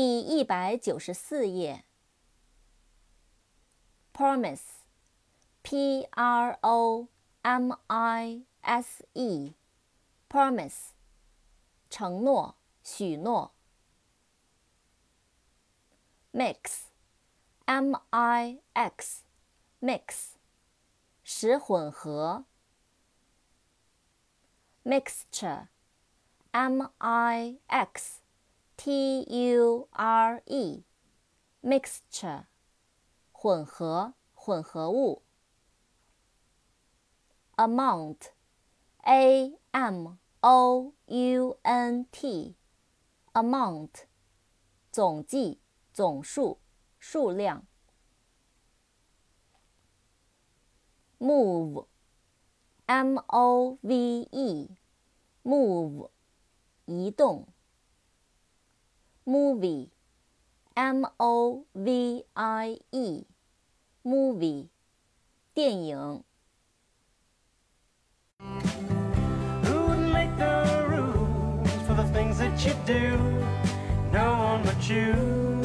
第一百九十四页。promise，P-R-O-M-I-S-E，promise，承诺、许诺。mix，M-I-X，mix，使混合。mixture，M-I-X。T U R E，mixture，混合、混合物。Amount，A M O U N T，amount，总计、总数、数量。Move，M O V E，move，移动。Movie, M O V I E, movie, 电影。Things that you do? No one but you.